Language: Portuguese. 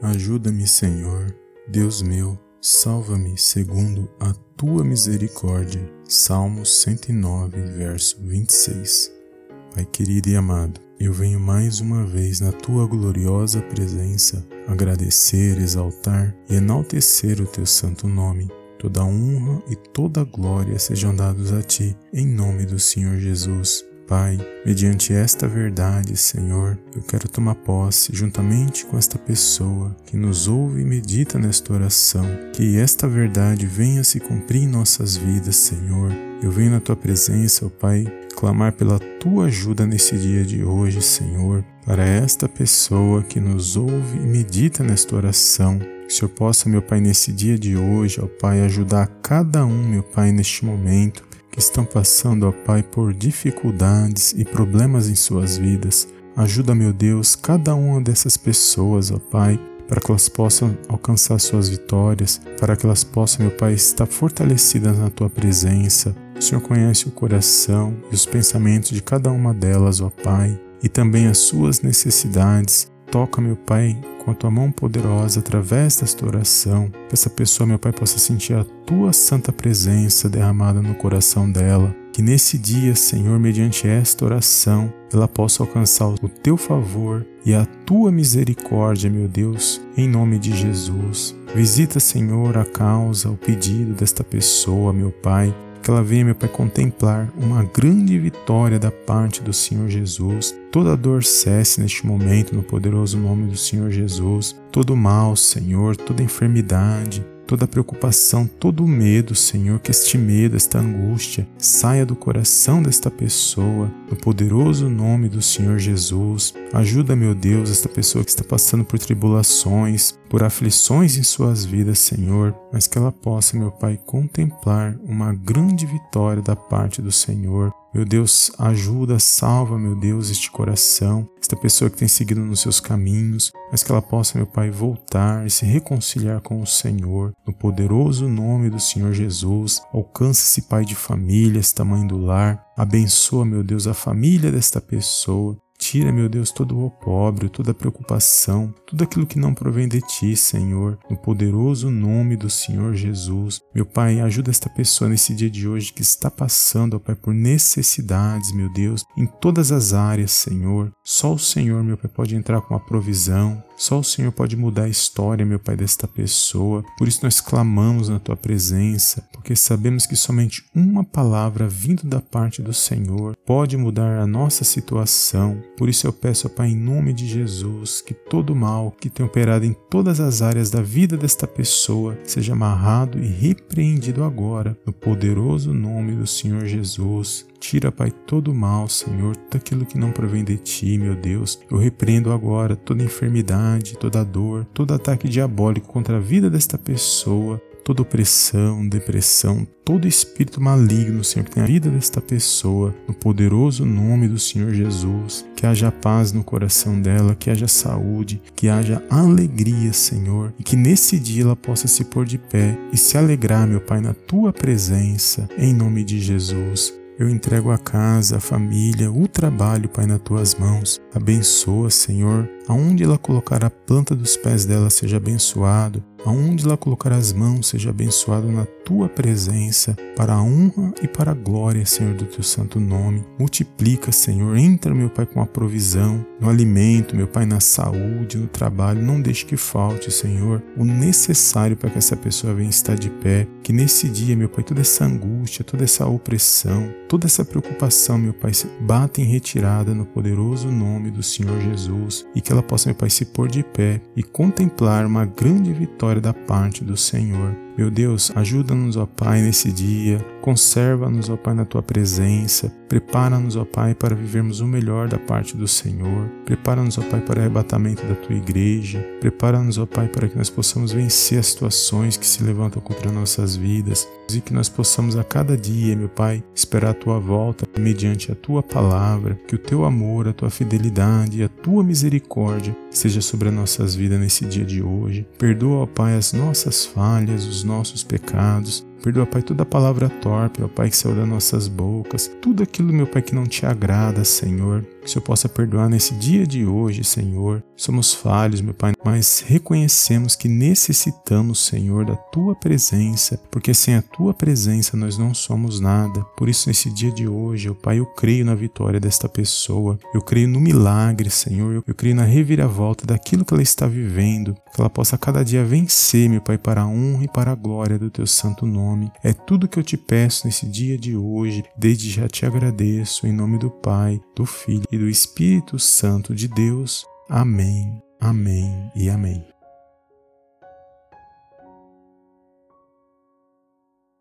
Ajuda-me, Senhor, Deus meu, salva-me segundo a tua misericórdia. Salmos 109, verso 26. Pai querido e amado, eu venho mais uma vez na tua gloriosa presença agradecer, exaltar e enaltecer o teu santo nome. Toda honra e toda glória sejam dados a ti, em nome do Senhor Jesus. Pai, mediante esta verdade, Senhor, eu quero tomar posse juntamente com esta pessoa que nos ouve e medita nesta oração, que esta verdade venha se cumprir em nossas vidas, Senhor. Eu venho na tua presença, ó Pai, clamar pela tua ajuda nesse dia de hoje, Senhor, para esta pessoa que nos ouve e medita nesta oração. Que o Senhor possa, meu Pai, nesse dia de hoje, ó Pai, ajudar cada um, meu Pai, neste momento que estão passando, ó Pai, por dificuldades e problemas em suas vidas. Ajuda, meu Deus, cada uma dessas pessoas, ó Pai, para que elas possam alcançar suas vitórias, para que elas possam, meu Pai, estar fortalecidas na tua presença. O Senhor conhece o coração e os pensamentos de cada uma delas, ó Pai, e também as suas necessidades. Toca, meu Pai, com a tua mão poderosa através desta oração, que essa pessoa, meu Pai, possa sentir a tua santa presença derramada no coração dela. Que nesse dia, Senhor, mediante esta oração, ela possa alcançar o teu favor e a tua misericórdia, meu Deus, em nome de Jesus. Visita, Senhor, a causa, o pedido desta pessoa, meu Pai, ela venha, meu Pai, contemplar uma grande vitória da parte do Senhor Jesus. Toda dor cesse neste momento, no poderoso nome do Senhor Jesus. Todo mal, Senhor, toda enfermidade, toda preocupação, todo medo, Senhor, que este medo, esta angústia saia do coração desta pessoa, no poderoso nome do Senhor Jesus. Ajuda, meu Deus, esta pessoa que está passando por tribulações, por aflições em suas vidas, Senhor, mas que ela possa, meu Pai, contemplar uma grande vitória da parte do Senhor. Meu Deus, ajuda, salva, meu Deus, este coração, esta pessoa que tem seguido nos seus caminhos, mas que ela possa, meu Pai, voltar e se reconciliar com o Senhor. No poderoso nome do Senhor Jesus, alcance esse pai de família, esta mãe do lar, abençoa, meu Deus, a família desta pessoa. Tira, meu Deus, todo o opróbrio, toda a preocupação, tudo aquilo que não provém de ti, Senhor, no poderoso nome do Senhor Jesus. Meu Pai, ajuda esta pessoa nesse dia de hoje que está passando, ó Pai, por necessidades, meu Deus, em todas as áreas, Senhor. Só o Senhor, meu Pai, pode entrar com a provisão, só o Senhor pode mudar a história, meu Pai, desta pessoa. Por isso nós clamamos na tua presença, porque sabemos que somente uma palavra vindo da parte do Senhor pode mudar a nossa situação. Por isso eu peço, Pai, em nome de Jesus, que todo mal que tem operado em todas as áreas da vida desta pessoa seja amarrado e repreendido agora, no poderoso nome do Senhor Jesus. Tira, Pai, todo o mal, Senhor, tudo aquilo que não provém de Ti, meu Deus. Eu repreendo agora toda enfermidade, toda dor, todo ataque diabólico contra a vida desta pessoa, toda opressão, depressão, todo espírito maligno, Senhor, que tem a vida desta pessoa, no poderoso nome do Senhor Jesus. Que haja paz no coração dela, que haja saúde, que haja alegria, Senhor, e que nesse dia ela possa se pôr de pé e se alegrar, meu Pai, na tua presença, em nome de Jesus. Eu entrego a casa, a família, o trabalho, Pai, nas tuas mãos. Abençoa, Senhor, aonde ela colocar a planta dos pés dela seja abençoado, aonde ela colocar as mãos seja abençoado na tua presença, para a honra e para a glória, Senhor, do teu santo nome. Multiplica, Senhor, entra, meu Pai, com a provisão, no alimento, meu Pai, na saúde, no trabalho, não deixe que falte, Senhor, o necessário para que essa pessoa venha estar de pé, que nesse dia, meu Pai, toda essa angústia, toda essa opressão, toda essa preocupação, meu Pai, se bata em retirada no poderoso nome do Senhor Jesus. E que ela possa, meu Pai, se pôr de pé e contemplar uma grande vitória da parte do Senhor. Meu Deus, ajuda-nos, ó Pai, nesse dia. Conserva-nos, ó Pai, na tua presença. Prepara-nos, ó Pai, para vivermos o melhor da parte do Senhor. Prepara-nos, ó Pai, para o arrebatamento da tua igreja. Prepara-nos, ó Pai, para que nós possamos vencer as situações que se levantam contra nossas vidas e que nós possamos a cada dia, meu Pai, esperar a tua volta mediante a tua palavra, que o teu amor, a tua fidelidade e a tua misericórdia seja sobre as nossas vidas nesse dia de hoje. Perdoa, ó Pai, as nossas falhas, os nossos pecados. Perdoa, Pai, toda palavra torpe, ó Pai, que saiu das nossas bocas. Tudo aquilo, meu Pai, que não te agrada, Senhor. Que o Senhor possa perdoar nesse dia de hoje, Senhor. Somos falhos, meu Pai, mas reconhecemos que necessitamos, Senhor, da Tua presença, porque sem a Tua presença nós não somos nada. Por isso, nesse dia de hoje, ó Pai, eu creio na vitória desta pessoa. Eu creio no milagre, Senhor. Eu creio na reviravolta daquilo que ela está vivendo. Que ela possa cada dia vencer, meu Pai, para a honra e para a glória do Teu santo nome. É tudo que eu te peço nesse dia de hoje. Desde já te agradeço, em nome do Pai, do Filho e do Espírito Santo de Deus. Amém, amém e amém.